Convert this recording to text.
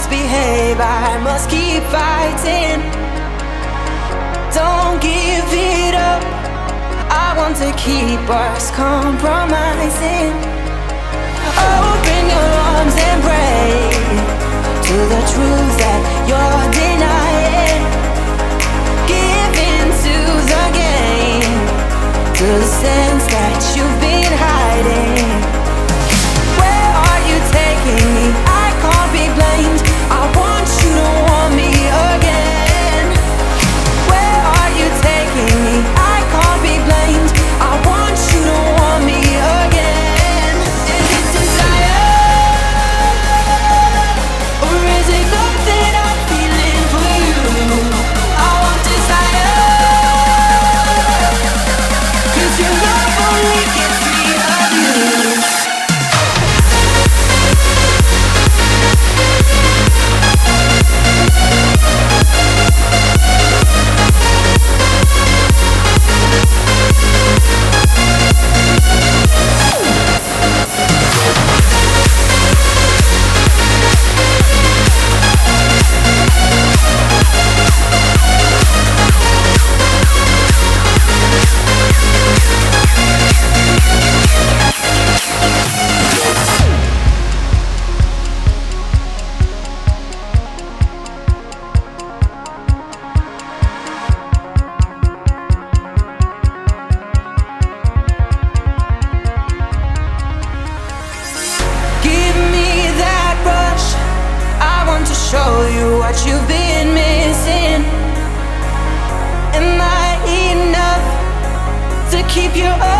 must behave, I must keep fighting. Don't give it up. I want to keep us compromising. Open your arms and pray to the truth that you're denying. Give into the game, to the sense that you've been show you what you've been missing. Am I enough to keep you up?